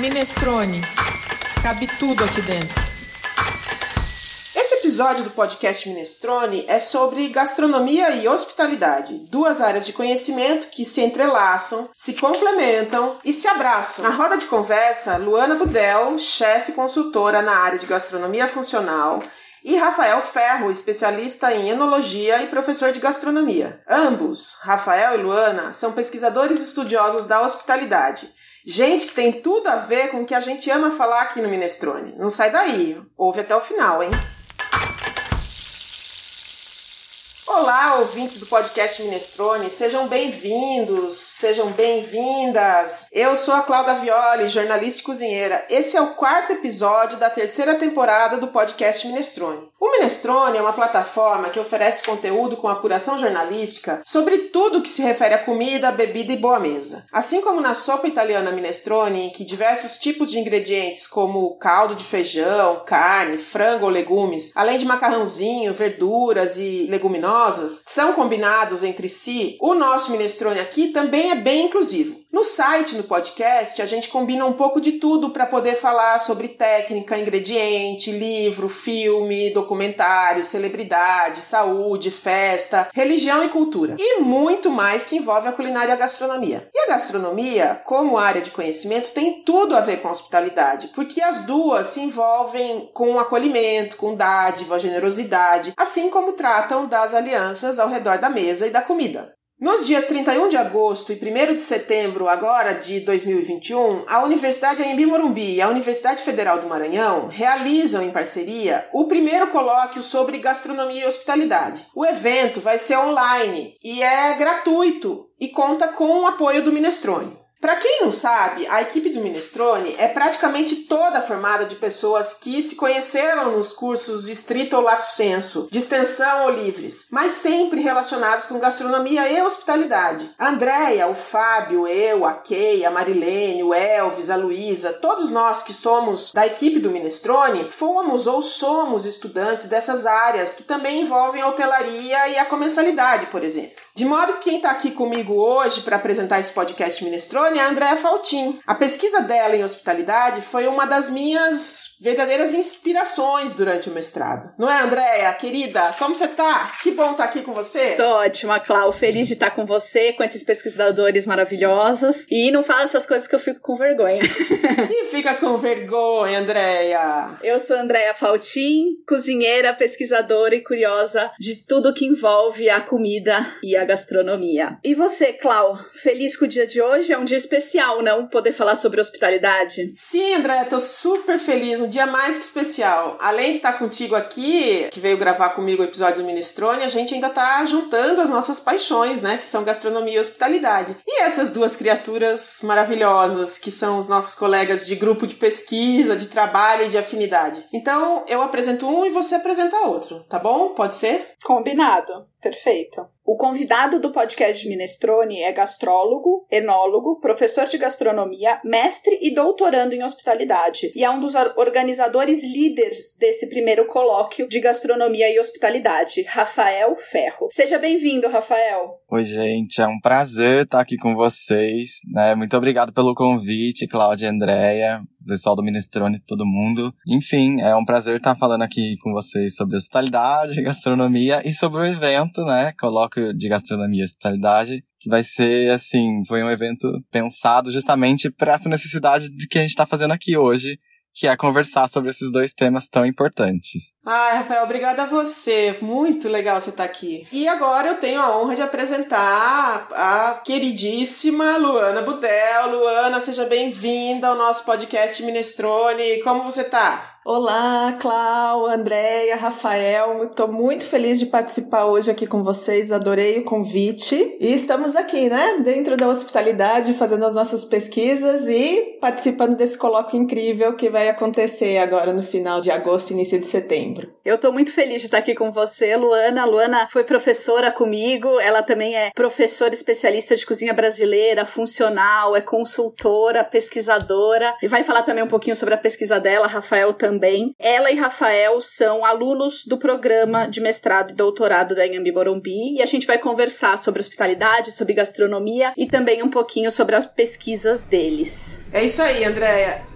Minestrone. Cabe tudo aqui dentro. Esse episódio do podcast Minestrone é sobre gastronomia e hospitalidade, duas áreas de conhecimento que se entrelaçam, se complementam e se abraçam. Na roda de conversa, Luana Budel, chefe consultora na área de gastronomia funcional, e Rafael Ferro, especialista em enologia e professor de gastronomia. Ambos, Rafael e Luana, são pesquisadores estudiosos da hospitalidade. Gente que tem tudo a ver com o que a gente ama falar aqui no Minestrone. Não sai daí, ouve até o final, hein? Olá, ouvintes do podcast Minestrone, sejam bem-vindos, sejam bem-vindas. Eu sou a Cláudia Violi, jornalista e cozinheira. Esse é o quarto episódio da terceira temporada do podcast Minestrone. O Minestrone é uma plataforma que oferece conteúdo com apuração jornalística sobre tudo que se refere a comida, bebida e boa mesa. Assim como na sopa italiana Minestrone, em que diversos tipos de ingredientes como caldo de feijão, carne, frango ou legumes, além de macarrãozinho, verduras e leguminosas, são combinados entre si, o nosso Minestrone aqui também é bem inclusivo. No site, no podcast, a gente combina um pouco de tudo para poder falar sobre técnica, ingrediente, livro, filme, documentário, celebridade, saúde, festa, religião e cultura. E muito mais que envolve a culinária e a gastronomia. E a gastronomia, como área de conhecimento, tem tudo a ver com a hospitalidade, porque as duas se envolvem com acolhimento, com dádiva, generosidade, assim como tratam das alianças ao redor da mesa e da comida. Nos dias 31 de agosto e 1 de setembro, agora de 2021, a Universidade Anhembi Morumbi e a Universidade Federal do Maranhão realizam em parceria o primeiro colóquio sobre gastronomia e hospitalidade. O evento vai ser online e é gratuito e conta com o apoio do Minestrone. Para quem não sabe, a equipe do Minestrone é praticamente toda formada de pessoas que se conheceram nos cursos estrito ou lato senso, de extensão ou livres, mas sempre relacionados com gastronomia e hospitalidade. A Andréia, o Fábio, eu, a Kay, a Marilene, o Elvis, a Luísa, todos nós que somos da equipe do Minestrone, fomos ou somos estudantes dessas áreas que também envolvem a hotelaria e a comensalidade, por exemplo. De modo que quem está aqui comigo hoje para apresentar esse podcast Minestrone é a Andréa Faltin. A pesquisa dela em hospitalidade foi uma das minhas verdadeiras inspirações durante o mestrado. Não é, Andréa? Querida, como você tá? Que bom estar tá aqui com você. Tô ótima, Clau. Feliz de estar com você, com esses pesquisadores maravilhosos. E não fala essas coisas que eu fico com vergonha. Que fica com vergonha, Andréia? Eu sou Andréa Faltin, cozinheira, pesquisadora e curiosa de tudo que envolve a comida e a a gastronomia. E você, Clau, feliz com o dia de hoje? É um dia especial, não? Poder falar sobre hospitalidade? Sim, André, tô super feliz. Um dia mais que especial. Além de estar contigo aqui, que veio gravar comigo o episódio do Minestrone, a gente ainda tá juntando as nossas paixões, né? Que são gastronomia e hospitalidade. E essas duas criaturas maravilhosas, que são os nossos colegas de grupo de pesquisa, de trabalho e de afinidade. Então, eu apresento um e você apresenta outro, tá bom? Pode ser? Combinado. Perfeito. O convidado do podcast Minestrone é gastrólogo, enólogo, professor de gastronomia, mestre e doutorando em hospitalidade, e é um dos organizadores líderes desse primeiro colóquio de gastronomia e hospitalidade, Rafael Ferro. Seja bem-vindo, Rafael. Oi, gente, é um prazer estar aqui com vocês, né? Muito obrigado pelo convite, Cláudia e Andréia pessoal do Minestrone, todo mundo. Enfim, é um prazer estar falando aqui com vocês sobre hospitalidade, gastronomia e sobre o evento, né? Colóquio de gastronomia e hospitalidade, que vai ser assim, foi um evento pensado justamente para essa necessidade de que a gente está fazendo aqui hoje, que é conversar sobre esses dois temas tão importantes. Ai, Rafael, obrigada a você. Muito legal você estar aqui. E agora eu tenho a honra de apresentar a queridíssima Luana Budel. Luana, seja bem-vinda ao nosso podcast Minestrone. Como você tá? Olá, Clau, Andréia, Rafael. Estou muito feliz de participar hoje aqui com vocês. Adorei o convite. E estamos aqui, né? Dentro da hospitalidade, fazendo as nossas pesquisas e participando desse colóquio incrível que vai acontecer agora no final de agosto, início de setembro. Eu estou muito feliz de estar aqui com você, Luana. Luana foi professora comigo. Ela também é professora especialista de cozinha brasileira, funcional, é consultora, pesquisadora. E vai falar também um pouquinho sobre a pesquisa dela, Rafael também também. Ela e Rafael são alunos do programa de mestrado e doutorado da Inhambi Morumbi e a gente vai conversar sobre hospitalidade, sobre gastronomia e também um pouquinho sobre as pesquisas deles. É isso aí, Andréia.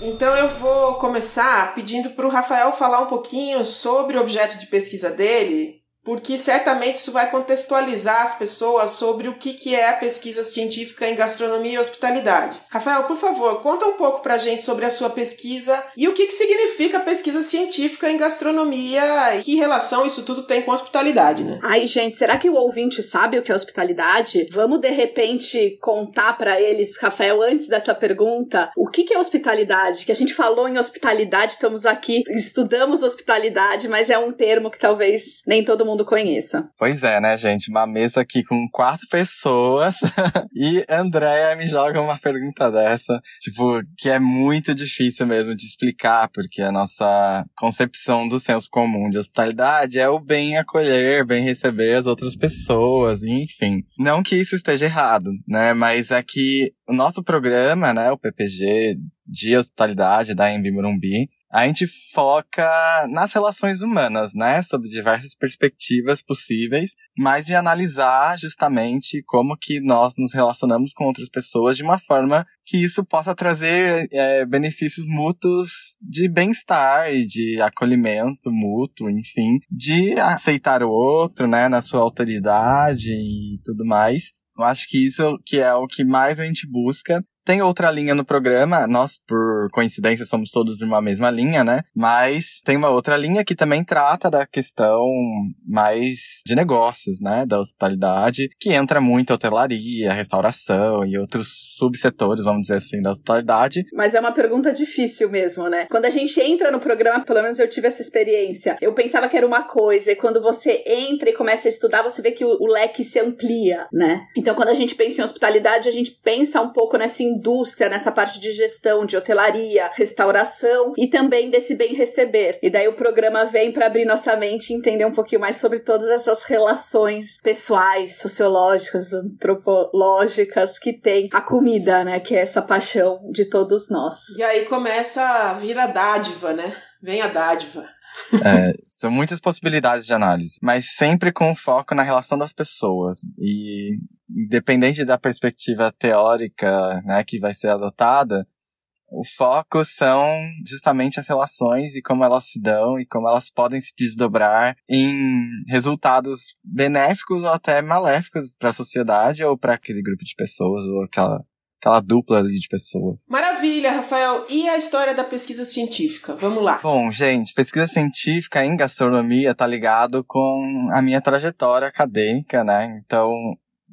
Então eu vou começar pedindo para o Rafael falar um pouquinho sobre o objeto de pesquisa dele, porque certamente isso vai contextualizar as pessoas sobre o que, que é a pesquisa científica em gastronomia e hospitalidade. Rafael, por favor, conta um pouco pra gente sobre a sua pesquisa e o que, que significa pesquisa científica em gastronomia e que relação isso tudo tem com hospitalidade, né? Ai, gente, será que o ouvinte sabe o que é hospitalidade? Vamos, de repente, contar para eles, Rafael, antes dessa pergunta, o que, que é hospitalidade? Que a gente falou em hospitalidade, estamos aqui, estudamos hospitalidade, mas é um termo que talvez nem todo mundo mundo conheça. Pois é, né, gente? Uma mesa aqui com quatro pessoas e Andréia me joga uma pergunta dessa, tipo, que é muito difícil mesmo de explicar, porque a nossa concepção do senso comum de hospitalidade é o bem acolher, bem receber as outras pessoas, enfim. Não que isso esteja errado, né? Mas é que o nosso programa, né, o PPG de hospitalidade da Embi Morumbi, a gente foca nas relações humanas, né? Sob diversas perspectivas possíveis, mas de analisar justamente como que nós nos relacionamos com outras pessoas de uma forma que isso possa trazer é, benefícios mútuos de bem-estar e de acolhimento mútuo, enfim, de aceitar o outro, né, na sua autoridade e tudo mais. Eu acho que isso que é o que mais a gente busca tem outra linha no programa, nós, por coincidência, somos todos de uma mesma linha, né? Mas tem uma outra linha que também trata da questão mais de negócios, né? Da hospitalidade, que entra muito hotelaria, restauração e outros subsetores, vamos dizer assim, da hospitalidade. Mas é uma pergunta difícil mesmo, né? Quando a gente entra no programa, pelo menos eu tive essa experiência, eu pensava que era uma coisa, e quando você entra e começa a estudar, você vê que o, o leque se amplia, né? Então, quando a gente pensa em hospitalidade, a gente pensa um pouco nessa indústria, nessa parte de gestão, de hotelaria, restauração e também desse bem receber. E daí o programa vem para abrir nossa mente e entender um pouquinho mais sobre todas essas relações pessoais, sociológicas, antropológicas que tem a comida, né? Que é essa paixão de todos nós. E aí começa a vir a dádiva, né? Vem a dádiva. É, são muitas possibilidades de análise, mas sempre com foco na relação das pessoas. E independente da perspectiva teórica né, que vai ser adotada, o foco são justamente as relações e como elas se dão e como elas podem se desdobrar em resultados benéficos ou até maléficos para a sociedade ou para aquele grupo de pessoas ou aquela aquela dupla ali de pessoa. Maravilha, Rafael. E a história da pesquisa científica? Vamos lá. Bom, gente, pesquisa científica em gastronomia tá ligado com a minha trajetória acadêmica, né? Então,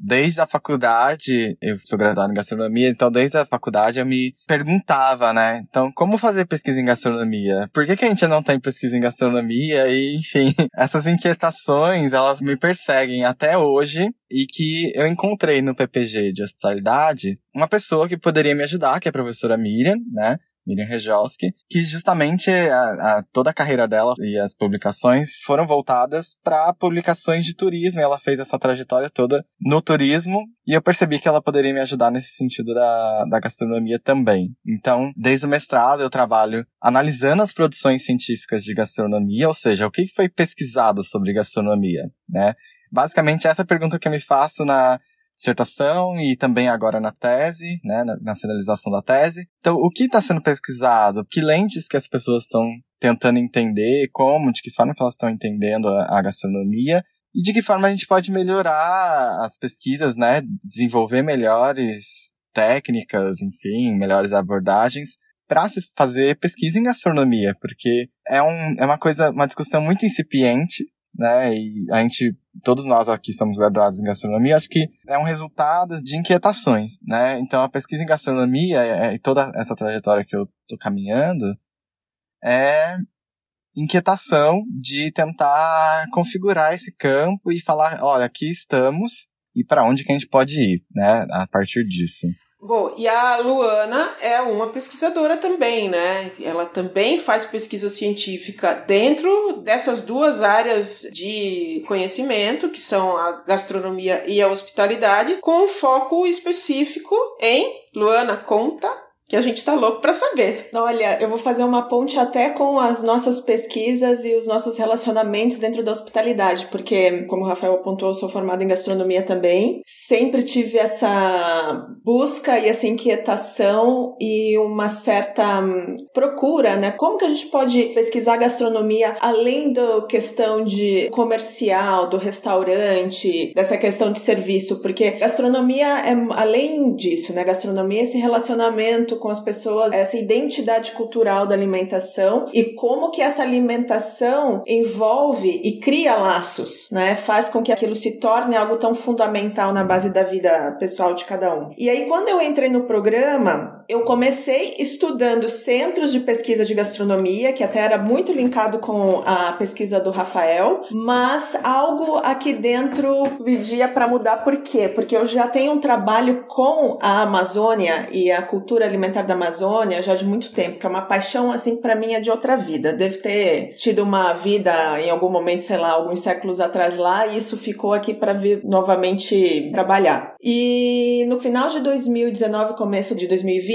desde a faculdade, eu sou graduado em gastronomia, então desde a faculdade eu me perguntava, né? Então, como fazer pesquisa em gastronomia? Por que, que a gente não tem pesquisa em gastronomia? E, enfim, essas inquietações, elas me perseguem até hoje e que eu encontrei no PPG de hospitalidade uma pessoa que poderia me ajudar, que é a professora Miriam, né? Miriam Rejoski, que justamente a, a, toda a carreira dela e as publicações foram voltadas para publicações de turismo. E ela fez essa trajetória toda no turismo e eu percebi que ela poderia me ajudar nesse sentido da, da gastronomia também. Então, desde o mestrado eu trabalho analisando as produções científicas de gastronomia, ou seja, o que foi pesquisado sobre gastronomia, né? Basicamente, essa pergunta que eu me faço na dissertação e também agora na tese, né, na, na finalização da tese. Então, o que está sendo pesquisado? Que lentes que as pessoas estão tentando entender? Como? De que forma que elas estão entendendo a, a gastronomia? E de que forma a gente pode melhorar as pesquisas, né? Desenvolver melhores técnicas, enfim, melhores abordagens para se fazer pesquisa em gastronomia, porque é, um, é uma coisa, uma discussão muito incipiente, né? E a gente, todos nós aqui somos graduados em gastronomia, acho que é um resultado de inquietações, né? Então a pesquisa em gastronomia e toda essa trajetória que eu tô caminhando é inquietação de tentar configurar esse campo e falar, olha, aqui estamos e para onde que a gente pode ir, né? A partir disso. Bom, e a Luana é uma pesquisadora também, né? Ela também faz pesquisa científica dentro dessas duas áreas de conhecimento, que são a gastronomia e a hospitalidade, com um foco específico em Luana conta que a gente tá louco para saber. Olha, eu vou fazer uma ponte até com as nossas pesquisas e os nossos relacionamentos dentro da hospitalidade, porque, como o Rafael apontou, eu sou formada em gastronomia também. Sempre tive essa busca e essa inquietação e uma certa hum, procura, né? Como que a gente pode pesquisar gastronomia além da questão de comercial, do restaurante, dessa questão de serviço? Porque gastronomia é além disso, né? Gastronomia é esse relacionamento com as pessoas, essa identidade cultural da alimentação e como que essa alimentação envolve e cria laços, né? Faz com que aquilo se torne algo tão fundamental na base da vida pessoal de cada um. E aí quando eu entrei no programa, eu comecei estudando centros de pesquisa de gastronomia, que até era muito linkado com a pesquisa do Rafael, mas algo aqui dentro pedia para mudar por quê? Porque eu já tenho um trabalho com a Amazônia e a cultura alimentar da Amazônia já de muito tempo, que é uma paixão assim para mim é de outra vida. Deve ter tido uma vida em algum momento, sei lá, alguns séculos atrás lá, e isso ficou aqui para vir novamente trabalhar. E no final de 2019, começo de 2020,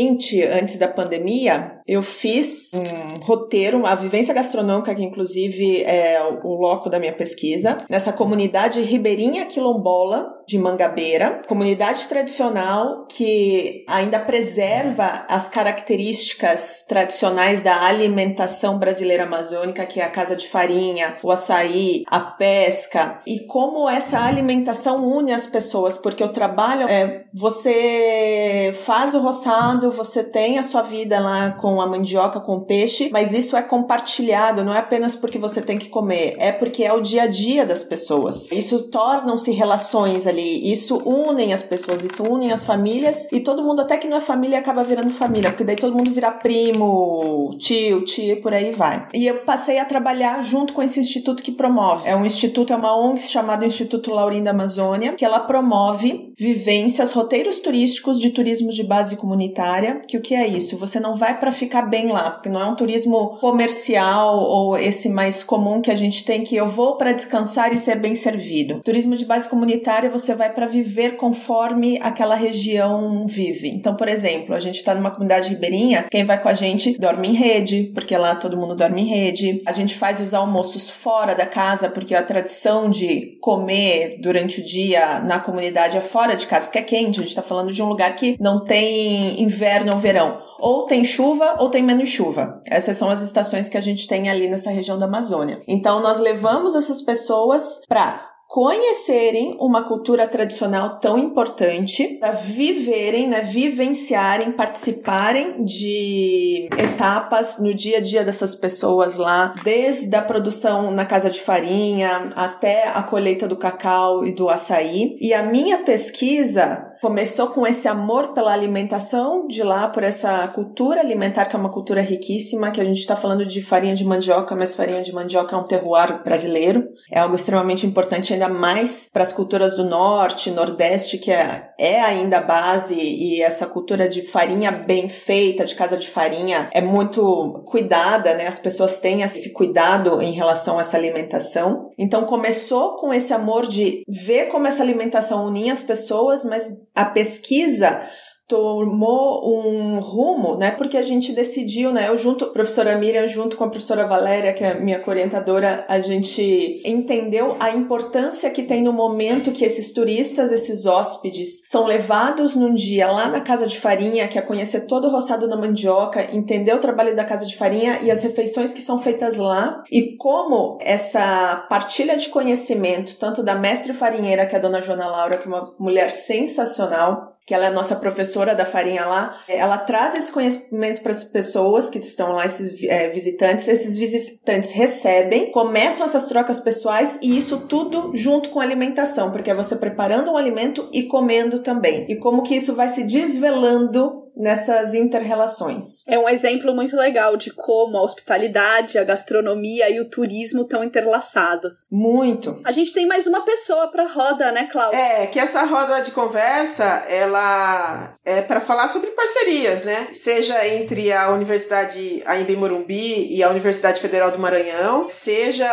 antes da pandemia, eu fiz um roteiro, uma vivência gastronômica que inclusive é o loco da minha pesquisa, nessa comunidade ribeirinha quilombola de Mangabeira, comunidade tradicional que ainda preserva as características tradicionais da alimentação brasileira amazônica, que é a casa de farinha, o açaí, a pesca, e como essa alimentação une as pessoas, porque o trabalho é você faz o roçado, você tem a sua vida lá com a mandioca, com peixe, mas isso é compartilhado, não é apenas porque você tem que comer, é porque é o dia a dia das pessoas. Isso tornam-se relações ali. Isso unem as pessoas, isso unem as famílias e todo mundo, até que não é família, acaba virando família, porque daí todo mundo vira primo, tio, tia por aí vai. E eu passei a trabalhar junto com esse instituto que promove. É um instituto, é uma ONG chamado Instituto Laurinda Amazônia, que ela promove vivências, roteiros turísticos de turismo de base comunitária. Que o que é isso? Você não vai para ficar bem lá, porque não é um turismo comercial ou esse mais comum que a gente tem que eu vou para descansar e ser bem servido. Turismo de base comunitária você vai para viver conforme aquela região vive. Então, por exemplo, a gente está numa comunidade ribeirinha, quem vai com a gente dorme em rede, porque lá todo mundo dorme em rede. A gente faz os almoços fora da casa, porque a tradição de comer durante o dia na comunidade é fora de casa, porque é quente. A gente está falando de um lugar que não tem inverno ou verão ou tem chuva ou tem menos chuva. Essas são as estações que a gente tem ali nessa região da Amazônia. Então nós levamos essas pessoas para conhecerem uma cultura tradicional tão importante, para viverem, né, vivenciarem, participarem de etapas no dia a dia dessas pessoas lá, desde a produção na casa de farinha até a colheita do cacau e do açaí. E a minha pesquisa começou com esse amor pela alimentação de lá, por essa cultura alimentar, que é uma cultura riquíssima, que a gente está falando de farinha de mandioca, mas farinha de mandioca é um terroir brasileiro. É algo extremamente importante, ainda mais para as culturas do norte, nordeste, que é, é ainda a base, e essa cultura de farinha bem feita, de casa de farinha, é muito cuidada, né? As pessoas têm esse cuidado em relação a essa alimentação. Então começou com esse amor de ver como essa alimentação unia as pessoas, mas a pesquisa tomou um rumo, né? Porque a gente decidiu, né? Eu junto, a professora Miriam, junto com a professora Valéria, que é minha orientadora, a gente entendeu a importância que tem no momento que esses turistas, esses hóspedes, são levados num dia lá na casa de farinha, que é conhecer todo o roçado da mandioca, entender o trabalho da casa de farinha e as refeições que são feitas lá, e como essa partilha de conhecimento, tanto da mestre farinheira, que é a dona Joana Laura, que é uma mulher sensacional, que ela é nossa professora da farinha lá, ela traz esse conhecimento para as pessoas que estão lá, esses é, visitantes. Esses visitantes recebem, começam essas trocas pessoais e isso tudo junto com alimentação, porque é você preparando um alimento e comendo também. E como que isso vai se desvelando nessas interrelações. É um exemplo muito legal de como a hospitalidade, a gastronomia e o turismo estão interlaçados. Muito. A gente tem mais uma pessoa para roda, né, Cláudia? É, que essa roda de conversa, ela é para falar sobre parcerias, né? Seja entre a Universidade Aimbe Morumbi e a Universidade Federal do Maranhão, seja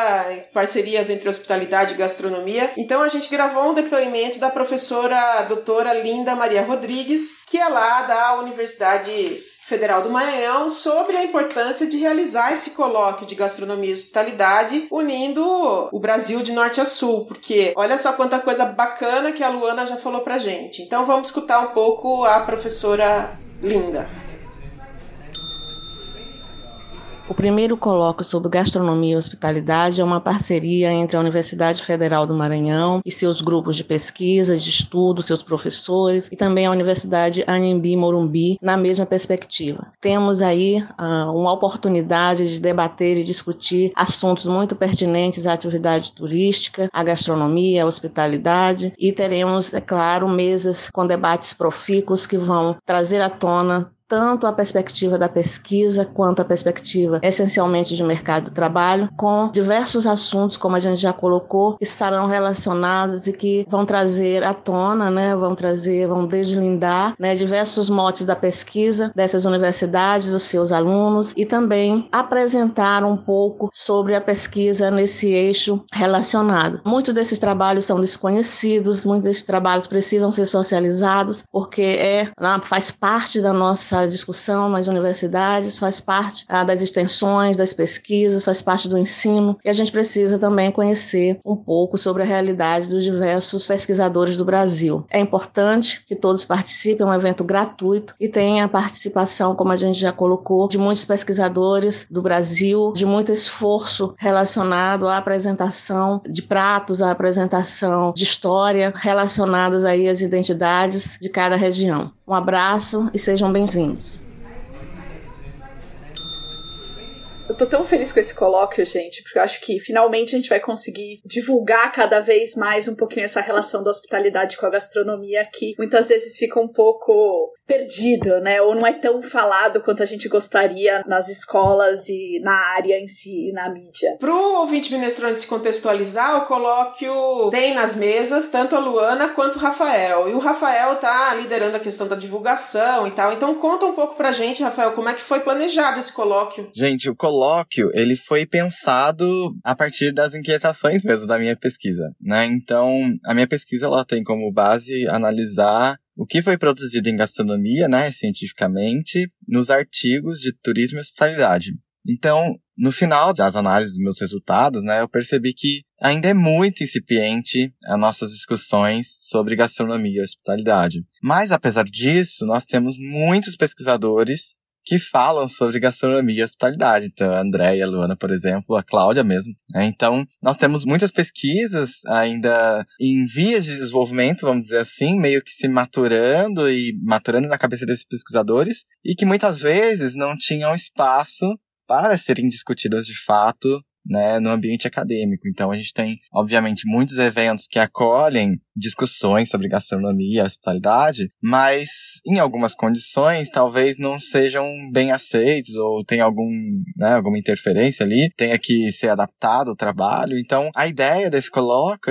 parcerias entre hospitalidade e gastronomia. Então a gente gravou um depoimento da professora doutora Linda Maria Rodrigues, que é lá da Universidade Federal do Maranhão sobre a importância de realizar esse colóquio de gastronomia e hospitalidade, unindo o Brasil de norte a sul, porque olha só quanta coisa bacana que a Luana já falou pra gente. Então vamos escutar um pouco a professora Linda. O primeiro colóquio sobre gastronomia e hospitalidade é uma parceria entre a Universidade Federal do Maranhão e seus grupos de pesquisa, de estudo, seus professores e também a Universidade Anhembi Morumbi na mesma perspectiva. Temos aí uh, uma oportunidade de debater e discutir assuntos muito pertinentes à atividade turística, à gastronomia, à hospitalidade e teremos, é claro, mesas com debates profícuos que vão trazer à tona tanto a perspectiva da pesquisa quanto a perspectiva essencialmente de mercado de trabalho, com diversos assuntos, como a gente já colocou, estarão relacionados e que vão trazer à tona, né, vão trazer, vão deslindar né, diversos motes da pesquisa dessas universidades, dos seus alunos e também apresentar um pouco sobre a pesquisa nesse eixo relacionado. Muitos desses trabalhos são desconhecidos, muitos desses trabalhos precisam ser socializados porque é, faz parte da nossa discussão nas universidades, faz parte ah, das extensões, das pesquisas, faz parte do ensino e a gente precisa também conhecer um pouco sobre a realidade dos diversos pesquisadores do Brasil. É importante que todos participem, é um evento gratuito e tenha a participação, como a gente já colocou, de muitos pesquisadores do Brasil, de muito esforço relacionado à apresentação de pratos, à apresentação de história relacionadas aí às identidades de cada região. Um abraço e sejam bem-vindos. Eu tô tão feliz com esse colóquio, gente, porque eu acho que finalmente a gente vai conseguir divulgar cada vez mais um pouquinho essa relação da hospitalidade com a gastronomia que muitas vezes fica um pouco perdido, né? Ou não é tão falado quanto a gente gostaria nas escolas e na área em si, na mídia. Pro ouvinte minestrante se contextualizar, o colóquio tem nas mesas tanto a Luana quanto o Rafael. E o Rafael tá liderando a questão da divulgação e tal. Então conta um pouco pra gente, Rafael, como é que foi planejado esse colóquio? Gente, o colóquio, ele foi pensado a partir das inquietações mesmo da minha pesquisa, né? Então, a minha pesquisa ela tem como base analisar o que foi produzido em gastronomia, né, cientificamente, nos artigos de turismo e hospitalidade. Então, no final das análises dos meus resultados, né, eu percebi que ainda é muito incipiente as nossas discussões sobre gastronomia e hospitalidade. Mas, apesar disso, nós temos muitos pesquisadores que falam sobre gastronomia e hospitalidade. Então, a Andréia, a Luana, por exemplo, a Cláudia mesmo. Né? Então, nós temos muitas pesquisas ainda em vias de desenvolvimento, vamos dizer assim, meio que se maturando e maturando na cabeça desses pesquisadores, e que muitas vezes não tinham espaço para serem discutidas de fato né, no ambiente acadêmico. Então a gente tem, obviamente, muitos eventos que acolhem discussões sobre gastronomia hospitalidade, mas em algumas condições talvez não sejam bem aceitos ou tem algum, né, alguma interferência ali, tenha que ser adaptado o trabalho. Então a ideia desse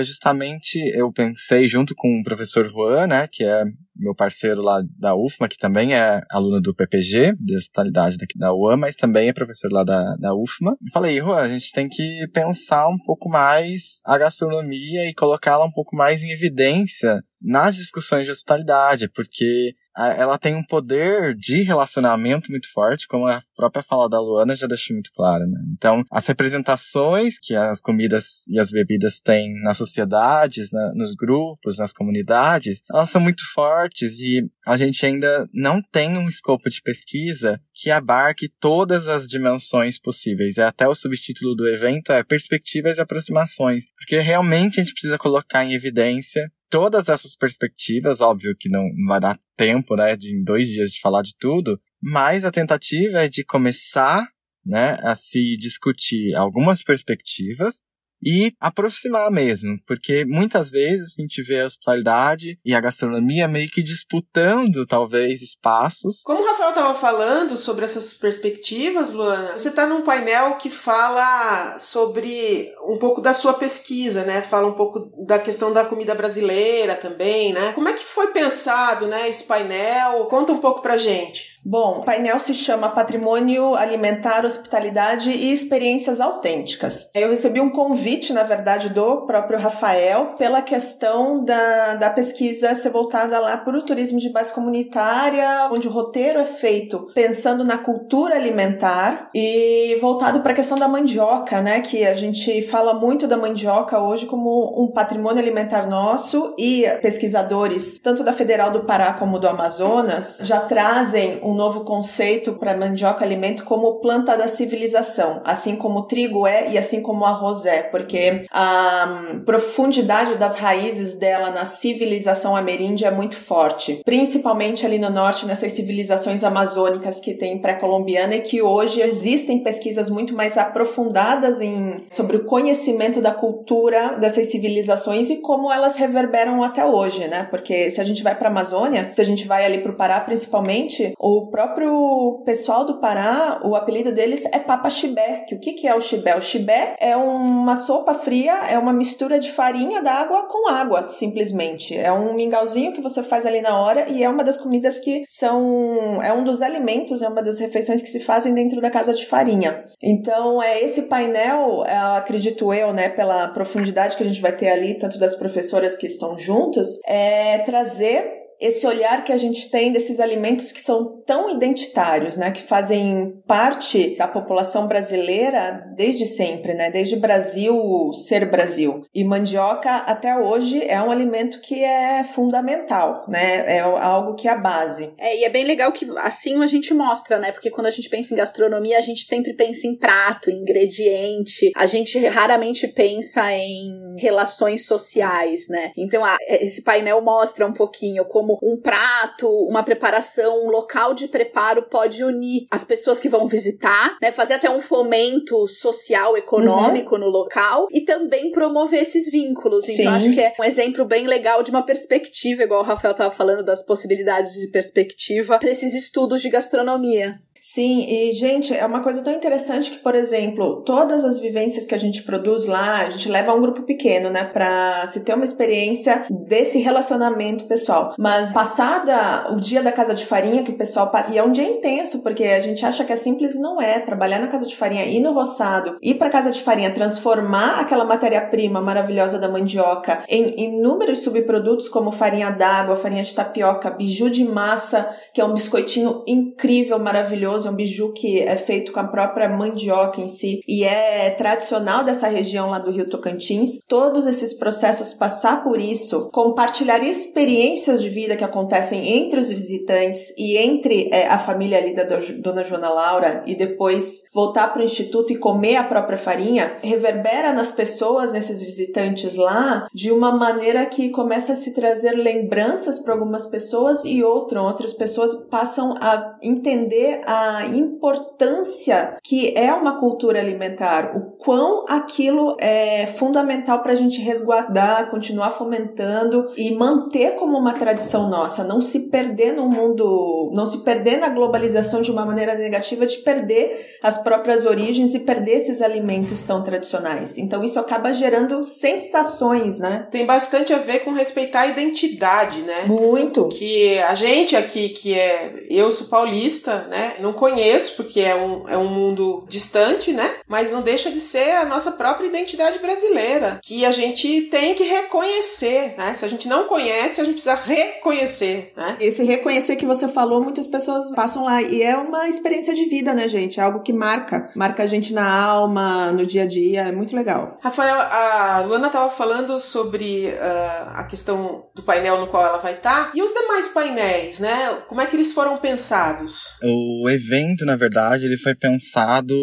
é justamente, eu pensei junto com o professor Juan, né, que é meu parceiro lá da UFMA, que também é aluno do PPG, de hospitalidade daqui da UAM, mas também é professor lá da, da UFMA. E falei, Juan, a gente tem que pensar um pouco mais a gastronomia e colocá-la um pouco mais em evidência nas discussões de hospitalidade, porque ela tem um poder de relacionamento muito forte, como a própria fala da Luana já deixou muito claro, né? Então, as representações que as comidas e as bebidas têm nas sociedades, na, nos grupos, nas comunidades, elas são muito fortes e a gente ainda não tem um escopo de pesquisa que abarque todas as dimensões possíveis. E até o subtítulo do evento é Perspectivas e Aproximações, porque realmente a gente precisa colocar em evidência todas essas perspectivas, óbvio que não vai dar tempo, né, de em dois dias de falar de tudo, mas a tentativa é de começar, né, a se discutir algumas perspectivas e aproximar mesmo, porque muitas vezes a gente vê a hospitalidade e a gastronomia meio que disputando, talvez, espaços. Como o Rafael estava falando sobre essas perspectivas, Luana, você está num painel que fala sobre um pouco da sua pesquisa, né? Fala um pouco da questão da comida brasileira também, né? Como é que foi pensado, né, esse painel? Conta um pouco pra gente. Bom, o painel se chama Patrimônio Alimentar, Hospitalidade e Experiências Autênticas. Eu recebi um convite, na verdade, do próprio Rafael pela questão da, da pesquisa ser voltada lá para o turismo de base comunitária, onde o roteiro é feito pensando na cultura alimentar e voltado para a questão da mandioca, né? Que a gente fala muito da mandioca hoje como um patrimônio alimentar nosso e pesquisadores, tanto da Federal do Pará como do Amazonas, já trazem um novo conceito para mandioca alimento como planta da civilização, assim como o trigo é e assim como o arroz é, porque a hum, profundidade das raízes dela na civilização ameríndia é muito forte, principalmente ali no norte, nessas civilizações amazônicas que tem pré-colombiana e que hoje existem pesquisas muito mais aprofundadas em sobre o conhecimento da cultura dessas civilizações e como elas reverberam até hoje, né? Porque se a gente vai para a Amazônia, se a gente vai ali para o Pará principalmente, o próprio pessoal do Pará, o apelido deles é papa chibé. Que o que, que é o chibé? O chibé é uma sopa fria, é uma mistura de farinha d'água com água, simplesmente. É um mingauzinho que você faz ali na hora e é uma das comidas que são é um dos alimentos, é uma das refeições que se fazem dentro da casa de farinha. Então, é esse painel, é, acredito eu, né, pela profundidade que a gente vai ter ali, tanto das professoras que estão juntas, é trazer esse olhar que a gente tem desses alimentos que são tão identitários, né, que fazem parte da população brasileira desde sempre, né, desde Brasil ser Brasil. E mandioca até hoje é um alimento que é fundamental, né, é algo que é a base. É, e é bem legal que assim a gente mostra, né, porque quando a gente pensa em gastronomia, a gente sempre pensa em prato, em ingrediente, a gente raramente pensa em relações sociais, né. Então, a, esse painel mostra um pouquinho como como um prato, uma preparação, um local de preparo pode unir as pessoas que vão visitar, né? Fazer até um fomento social, econômico uhum. no local e também promover esses vínculos. Sim. Então, acho que é um exemplo bem legal de uma perspectiva, igual o Rafael estava falando das possibilidades de perspectiva para esses estudos de gastronomia. Sim, e gente, é uma coisa tão interessante que, por exemplo, todas as vivências que a gente produz lá, a gente leva a um grupo pequeno, né, para se ter uma experiência desse relacionamento pessoal. Mas passada o dia da casa de farinha que o pessoal passa, e é um dia intenso, porque a gente acha que é simples não é. Trabalhar na casa de farinha, ir no roçado, ir para casa de farinha, transformar aquela matéria-prima maravilhosa da mandioca em inúmeros subprodutos como farinha d'água, farinha de tapioca, biju de massa, que é um biscoitinho incrível, maravilhoso maravilhoso, é um biju que é feito com a própria mandioca em si e é tradicional dessa região lá do Rio Tocantins. Todos esses processos, passar por isso, compartilhar experiências de vida que acontecem entre os visitantes e entre é, a família ali da Dona Joana Laura e depois voltar para o instituto e comer a própria farinha, reverbera nas pessoas, nesses visitantes lá, de uma maneira que começa a se trazer lembranças para algumas pessoas e outra, outras pessoas passam a entender a a importância que é uma cultura alimentar, o quão aquilo é fundamental para a gente resguardar, continuar fomentando e manter como uma tradição nossa, não se perder no mundo, não se perder na globalização de uma maneira negativa, de perder as próprias origens e perder esses alimentos tão tradicionais. Então isso acaba gerando sensações, né? Tem bastante a ver com respeitar a identidade, né? Muito. Que a gente aqui, que é. Eu sou paulista, né? Não conheço, porque é um, é um mundo distante, né? Mas não deixa de ser a nossa própria identidade brasileira, que a gente tem que reconhecer, né? Se a gente não conhece, a gente precisa reconhecer, né? Esse reconhecer que você falou, muitas pessoas passam lá e é uma experiência de vida, né, gente? É algo que marca, marca a gente na alma, no dia a dia, é muito legal. Rafael, a Luana estava falando sobre uh, a questão do painel no qual ela vai estar tá, e os demais painéis, né? Como é que eles foram pensados? O evento, na verdade, ele foi pensado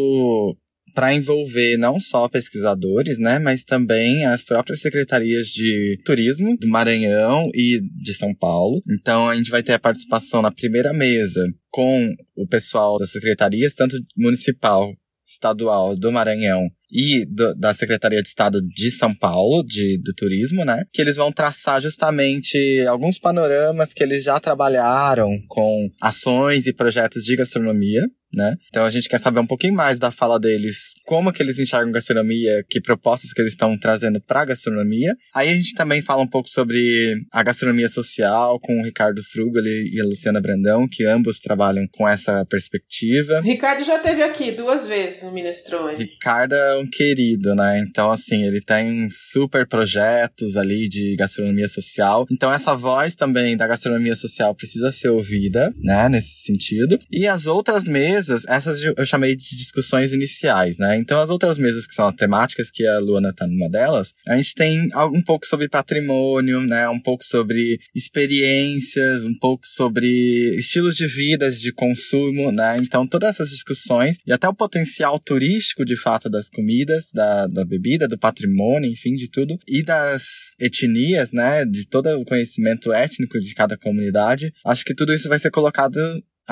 para envolver não só pesquisadores, né, mas também as próprias secretarias de turismo do Maranhão e de São Paulo. Então a gente vai ter a participação na primeira mesa com o pessoal das secretarias, tanto municipal, estadual do Maranhão e do, da Secretaria de Estado de São Paulo, de, do turismo, né? Que eles vão traçar justamente alguns panoramas que eles já trabalharam com ações e projetos de gastronomia né? Então a gente quer saber um pouquinho mais da fala deles, como que eles enxergam gastronomia, que propostas que eles estão trazendo para a gastronomia. Aí a gente também fala um pouco sobre a gastronomia social com o Ricardo Frugoli e a Luciana Brandão, que ambos trabalham com essa perspectiva. Ricardo já teve aqui duas vezes no Minestrone. Ricardo é um querido, né? Então assim, ele tem super projetos ali de gastronomia social. Então essa voz também da gastronomia social precisa ser ouvida, né, nesse sentido. E as outras mesas, essas eu chamei de discussões iniciais, né? Então as outras mesas que são as temáticas, que a Luana tá numa delas, a gente tem um pouco sobre patrimônio, né, um pouco sobre experiências, um pouco sobre estilos de vida, de consumo, né? Então todas essas discussões e até o potencial turístico de fato das comidas, da, da bebida, do patrimônio, enfim, de tudo, e das etnias, né, de todo o conhecimento étnico de cada comunidade, acho que tudo isso vai ser colocado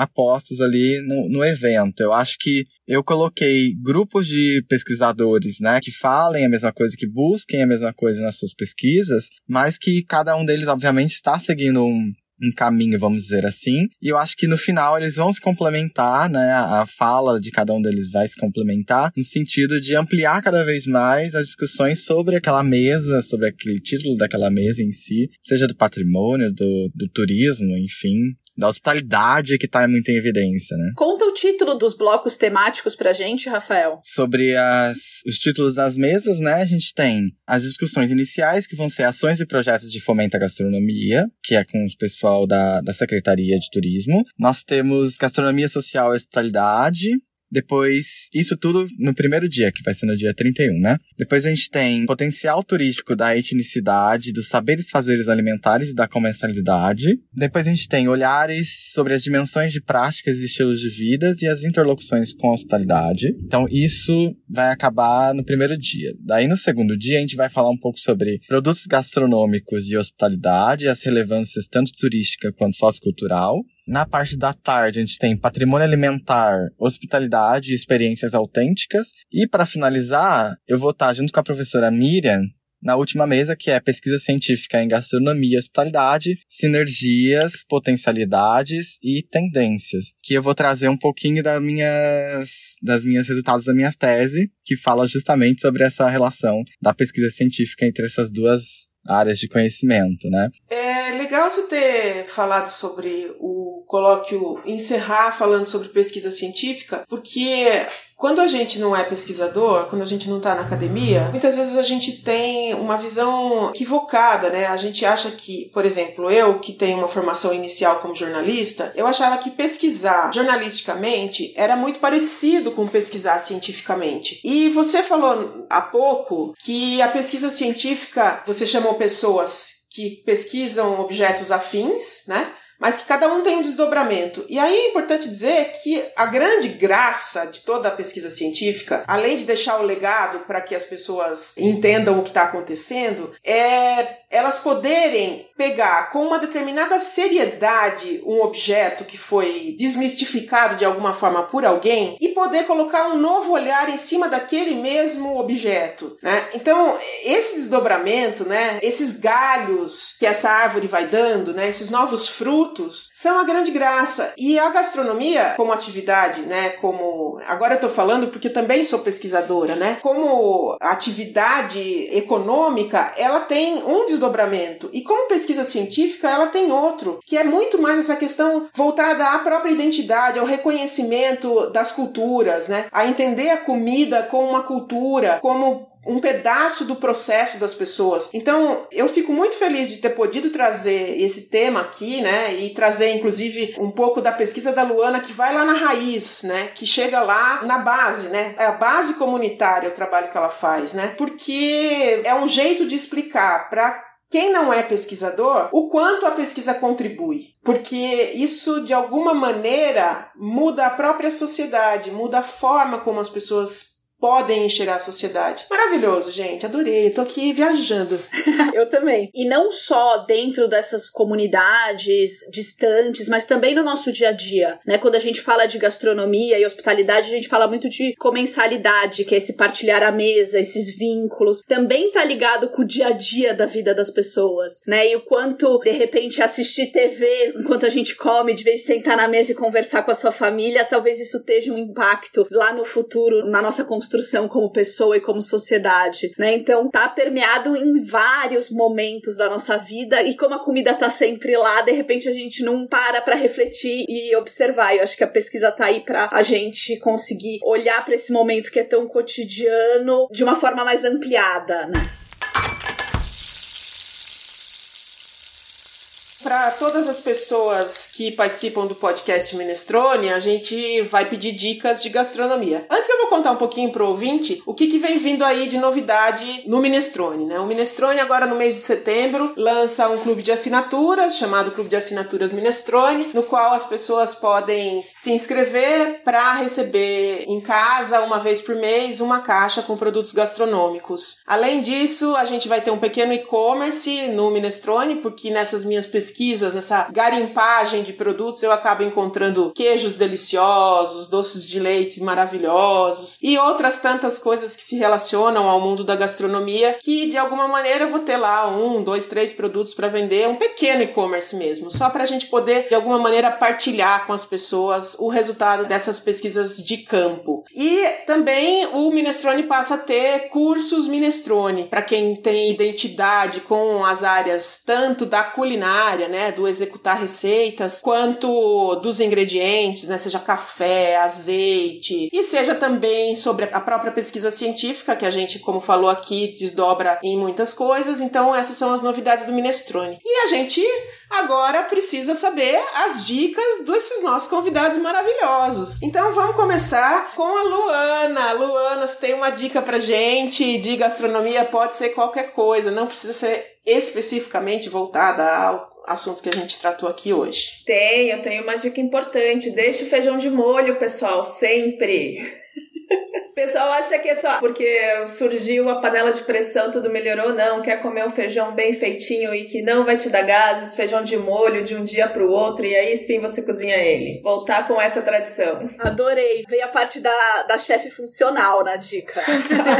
apostos ali no, no evento. Eu acho que eu coloquei grupos de pesquisadores, né, que falem a mesma coisa, que busquem a mesma coisa nas suas pesquisas, mas que cada um deles, obviamente, está seguindo um, um caminho, vamos dizer assim. E eu acho que no final eles vão se complementar, né? A fala de cada um deles vai se complementar no sentido de ampliar cada vez mais as discussões sobre aquela mesa, sobre aquele título daquela mesa em si, seja do patrimônio, do, do turismo, enfim da hospitalidade que está muito em evidência, né? Conta o título dos blocos temáticos pra gente, Rafael. Sobre as, os títulos das mesas, né? A gente tem as discussões iniciais, que vão ser ações e projetos de fomento à gastronomia, que é com o pessoal da, da Secretaria de Turismo. Nós temos gastronomia social e hospitalidade, depois, isso tudo no primeiro dia, que vai ser no dia 31, né? Depois a gente tem potencial turístico da etnicidade, dos saberes fazeres alimentares e da comensalidade. Depois a gente tem olhares sobre as dimensões de práticas e estilos de vidas e as interlocuções com a hospitalidade. Então, isso vai acabar no primeiro dia. Daí, no segundo dia, a gente vai falar um pouco sobre produtos gastronômicos e hospitalidade, as relevâncias tanto turística quanto sociocultural. Na parte da tarde, a gente tem patrimônio alimentar, hospitalidade e experiências autênticas. E para finalizar, eu vou estar junto com a professora Miriam na última mesa, que é pesquisa científica em gastronomia e hospitalidade, sinergias, potencialidades e tendências, que eu vou trazer um pouquinho das minhas, das minhas resultados da minha tese, que fala justamente sobre essa relação da pesquisa científica entre essas duas áreas de conhecimento, né? É legal você ter falado sobre o colóquio encerrar falando sobre pesquisa científica, porque quando a gente não é pesquisador, quando a gente não está na academia, muitas vezes a gente tem uma visão equivocada, né? A gente acha que, por exemplo, eu que tenho uma formação inicial como jornalista, eu achava que pesquisar jornalisticamente era muito parecido com pesquisar cientificamente. E você falou há pouco que a pesquisa científica, você chamou pessoas que pesquisam objetos afins, né? Mas que cada um tem um desdobramento. E aí é importante dizer que a grande graça de toda a pesquisa científica, além de deixar o legado para que as pessoas entendam o que está acontecendo, é elas poderem pegar com uma determinada seriedade um objeto que foi desmistificado de alguma forma por alguém e poder colocar um novo olhar em cima daquele mesmo objeto, né? Então, esse desdobramento, né, esses galhos que essa árvore vai dando, né, esses novos frutos, são a grande graça. E a gastronomia como atividade, né, como agora eu tô falando porque também sou pesquisadora, né? Como atividade econômica, ela tem um desdobramento. E como pesquisa científica, ela tem outro, que é muito mais essa questão voltada à própria identidade, ao reconhecimento das culturas, né? A entender a comida como uma cultura, como um pedaço do processo das pessoas. Então, eu fico muito feliz de ter podido trazer esse tema aqui, né? E trazer, inclusive, um pouco da pesquisa da Luana que vai lá na raiz, né? Que chega lá na base, né? É a base comunitária o trabalho que ela faz, né? Porque é um jeito de explicar para quem não é pesquisador, o quanto a pesquisa contribui. Porque isso, de alguma maneira, muda a própria sociedade, muda a forma como as pessoas podem enxergar a sociedade. Maravilhoso, gente. Adorei. Tô aqui viajando. Eu também. E não só dentro dessas comunidades distantes, mas também no nosso dia a dia, né? Quando a gente fala de gastronomia e hospitalidade, a gente fala muito de comensalidade, que é esse partilhar a mesa, esses vínculos. Também tá ligado com o dia a dia da vida das pessoas, né? E o quanto, de repente, assistir TV enquanto a gente come, de vez de sentar na mesa e conversar com a sua família, talvez isso tenha um impacto lá no futuro, na nossa construção como pessoa e como sociedade, né? Então tá permeado em vários momentos da nossa vida e como a comida tá sempre lá, de repente a gente não para para refletir e observar. Eu acho que a pesquisa tá aí para a gente conseguir olhar para esse momento que é tão cotidiano de uma forma mais ampliada, né? Para todas as pessoas que participam do podcast Minestrone, a gente vai pedir dicas de gastronomia. Antes eu vou contar um pouquinho pro ouvinte o que, que vem vindo aí de novidade no Minestrone, né? O Minestrone agora no mês de setembro lança um clube de assinaturas chamado Clube de Assinaturas Minestrone, no qual as pessoas podem se inscrever para receber em casa uma vez por mês uma caixa com produtos gastronômicos. Além disso, a gente vai ter um pequeno e-commerce no Minestrone, porque nessas minhas pesquisas pesquisas, nessa garimpagem de produtos, eu acabo encontrando queijos deliciosos, doces de leite maravilhosos e outras tantas coisas que se relacionam ao mundo da gastronomia que de alguma maneira eu vou ter lá um, dois, três produtos para vender, um pequeno e-commerce mesmo, só para a gente poder de alguma maneira partilhar com as pessoas o resultado dessas pesquisas de campo. E também o Minestrone passa a ter cursos Minestrone para quem tem identidade com as áreas tanto da culinária né, do executar receitas, quanto dos ingredientes, né, seja café, azeite, e seja também sobre a própria pesquisa científica, que a gente, como falou aqui, desdobra em muitas coisas. Então, essas são as novidades do Minestrone. E a gente agora precisa saber as dicas desses nossos convidados maravilhosos. Então, vamos começar com a Luana. Luana, você tem uma dica pra gente de gastronomia? Pode ser qualquer coisa, não precisa ser especificamente voltada ao assunto que a gente tratou aqui hoje. Tenho, tenho uma dica importante. Deixe o feijão de molho, pessoal, sempre. O pessoal acha que é só porque surgiu a panela de pressão, tudo melhorou. Não, quer comer um feijão bem feitinho e que não vai te dar gases, feijão de molho de um dia para o outro, e aí sim você cozinha ele. Voltar com essa tradição. Adorei. Veio a parte da, da chefe funcional na dica.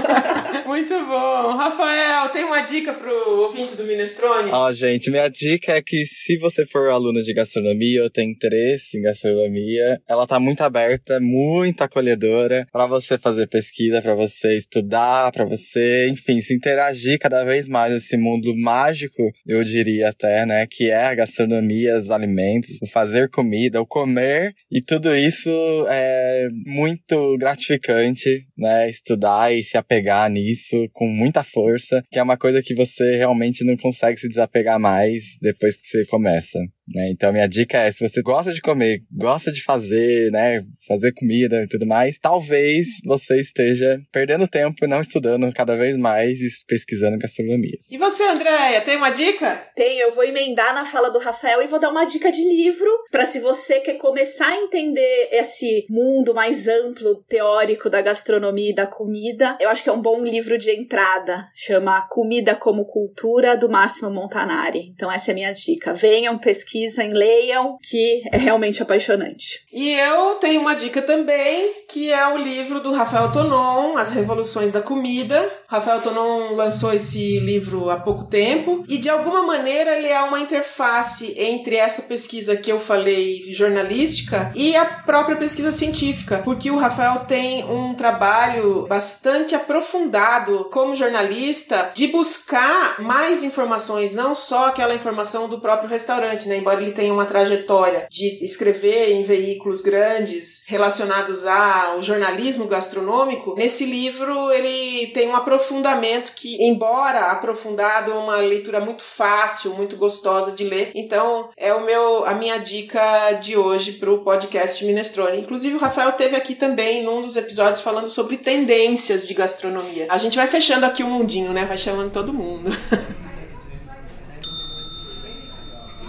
Muito bom. Rafael, tem uma dica pro ouvinte do Minestrone? Ó, oh, gente, minha dica é que se você for aluno de gastronomia ou tem interesse em gastronomia, ela tá muito aberta, muito acolhedora para você fazer pesquisa, para você estudar, para você, enfim, se interagir cada vez mais nesse mundo mágico, eu diria até, né, que é a gastronomia, os alimentos, o fazer comida, o comer, e tudo isso é muito gratificante, né, estudar e se apegar nisso com muita força, que é uma coisa que você realmente não consegue se desapegar mais depois que você começa. Né? Então, minha dica é: se você gosta de comer, gosta de fazer, né, fazer comida e tudo mais, talvez você esteja perdendo tempo e não estudando cada vez mais e pesquisando gastronomia. E você, Andréia, tem uma dica? Tem, eu vou emendar na fala do Rafael e vou dar uma dica de livro para se você quer começar a entender esse mundo mais amplo, teórico da gastronomia e da comida. Eu acho que é um bom livro de entrada, chama Comida como Cultura, do Máximo Montanari. Então, essa é a minha dica. Venham, pesquisem pesquisem, leiam, que é realmente apaixonante. E eu tenho uma dica também, que é o livro do Rafael Tonon, As Revoluções da Comida. Rafael Tonon lançou esse livro há pouco tempo e de alguma maneira ele é uma interface entre essa pesquisa que eu falei jornalística e a própria pesquisa científica, porque o Rafael tem um trabalho bastante aprofundado como jornalista de buscar mais informações, não só aquela informação do próprio restaurante, né? Embora ele tenha uma trajetória de escrever em veículos grandes relacionados ao jornalismo gastronômico, nesse livro ele tem um aprofundamento que, embora aprofundado, é uma leitura muito fácil, muito gostosa de ler. Então, é o meu a minha dica de hoje para o podcast Minestrone. Inclusive, o Rafael teve aqui também num dos episódios falando sobre tendências de gastronomia. A gente vai fechando aqui o mundinho, né? Vai chamando todo mundo.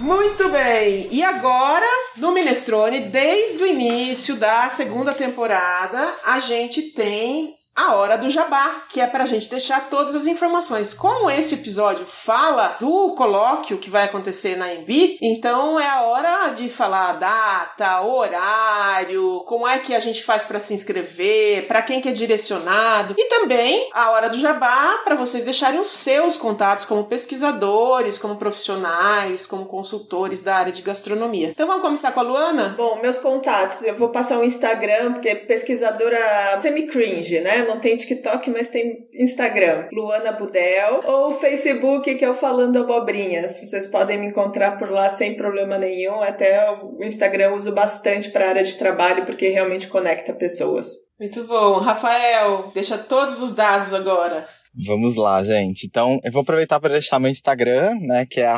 Muito bem. E agora, no Minestrone, desde o início da segunda temporada, a gente tem a hora do jabá, que é para a gente deixar todas as informações. Como esse episódio fala do colóquio que vai acontecer na EMB, então é a hora de falar a data, horário, como é que a gente faz para se inscrever, para quem que é direcionado e também a hora do jabá para vocês deixarem os seus contatos como pesquisadores, como profissionais, como consultores da área de gastronomia. Então vamos começar com a Luana? Bom, meus contatos, eu vou passar o Instagram, porque pesquisadora semi-cringe, né? Não tem TikTok, mas tem Instagram. Luana Budel. Ou Facebook, que é o Falando Abobrinhas. Vocês podem me encontrar por lá sem problema nenhum. Até o Instagram eu uso bastante para área de trabalho, porque realmente conecta pessoas. Muito bom. Rafael, deixa todos os dados agora. Vamos lá, gente. Então, eu vou aproveitar para deixar meu Instagram, né, que é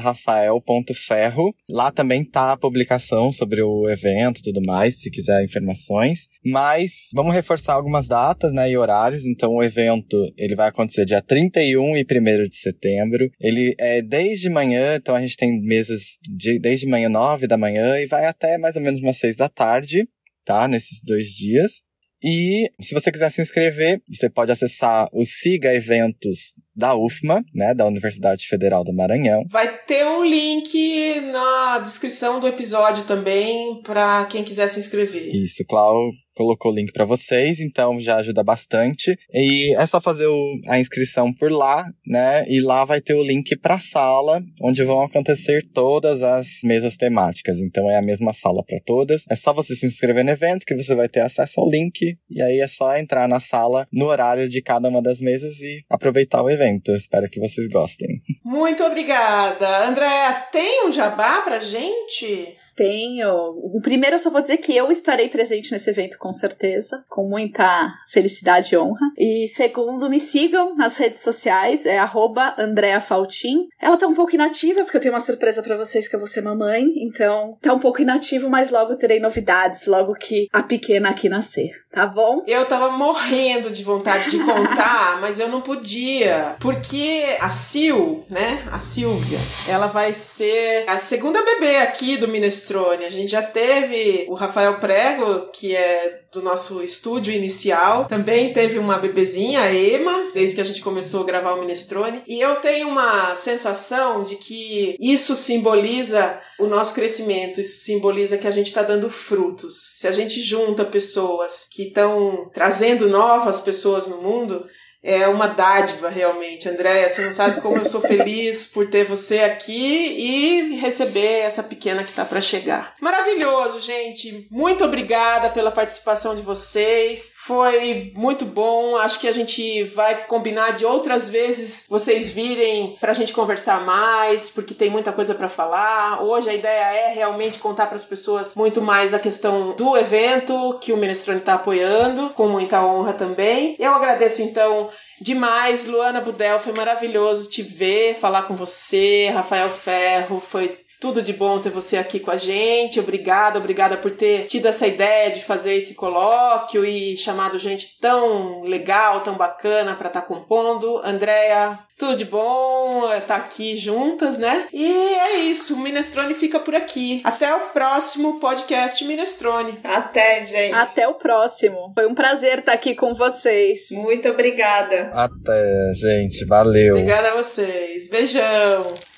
rafael.ferro. Lá também tá a publicação sobre o evento e tudo mais, se quiser informações. Mas vamos reforçar algumas datas, né, e horários. Então, o evento, ele vai acontecer dia 31 e 1 de setembro. Ele é desde manhã, então a gente tem mesas de, desde manhã 9 da manhã e vai até mais ou menos umas 6 da tarde, tá? Nesses dois dias. E se você quiser se inscrever, você pode acessar o Siga Eventos da UFMA, né, da Universidade Federal do Maranhão. Vai ter um link na descrição do episódio também para quem quiser se inscrever. Isso, Clau colocou o link para vocês, então já ajuda bastante. E é só fazer o, a inscrição por lá, né? E lá vai ter o link para a sala, onde vão acontecer todas as mesas temáticas. Então é a mesma sala para todas. É só você se inscrever no evento que você vai ter acesso ao link e aí é só entrar na sala no horário de cada uma das mesas e aproveitar o evento. espero que vocês gostem. Muito obrigada. Andréa, tem um jabá pra gente? Tenho. O primeiro eu só vou dizer que eu estarei presente nesse evento com certeza, com muita felicidade e honra. E segundo, me sigam nas redes sociais, é arroba Andrea Faltin. Ela tá um pouco inativa, porque eu tenho uma surpresa para vocês que eu vou ser mamãe, então tá um pouco inativo, mas logo terei novidades, logo que a pequena aqui nascer, tá bom? Eu tava morrendo de vontade de contar, mas eu não podia, porque a Sil, né, a Silvia, ela vai ser a segunda bebê aqui do Minestrone Minestrone. A gente já teve o Rafael Prego, que é do nosso estúdio inicial. Também teve uma bebezinha, a Ema, desde que a gente começou a gravar o Minestrone. E eu tenho uma sensação de que isso simboliza o nosso crescimento, isso simboliza que a gente está dando frutos. Se a gente junta pessoas que estão trazendo novas pessoas no mundo, é uma dádiva realmente, Andréia. Você não sabe como eu sou feliz por ter você aqui e receber essa pequena que está para chegar. Maravilhoso, gente. Muito obrigada pela participação de vocês. Foi muito bom. Acho que a gente vai combinar de outras vezes vocês virem para a gente conversar mais, porque tem muita coisa para falar. Hoje a ideia é realmente contar para as pessoas muito mais a questão do evento que o Minestrone está apoiando, com muita honra também. Eu agradeço então demais. Luana Budel, foi maravilhoso te ver, falar com você. Rafael Ferro, foi tudo de bom ter você aqui com a gente. Obrigada, obrigada por ter tido essa ideia de fazer esse colóquio e chamado gente tão legal, tão bacana para estar tá compondo. Andréia, tudo de bom, tá aqui juntas, né? E é isso, o Minestrone fica por aqui. Até o próximo podcast Minestrone. Até, gente. Até o próximo. Foi um prazer estar aqui com vocês. Muito obrigada. Até, gente. Valeu. Obrigada a vocês. Beijão.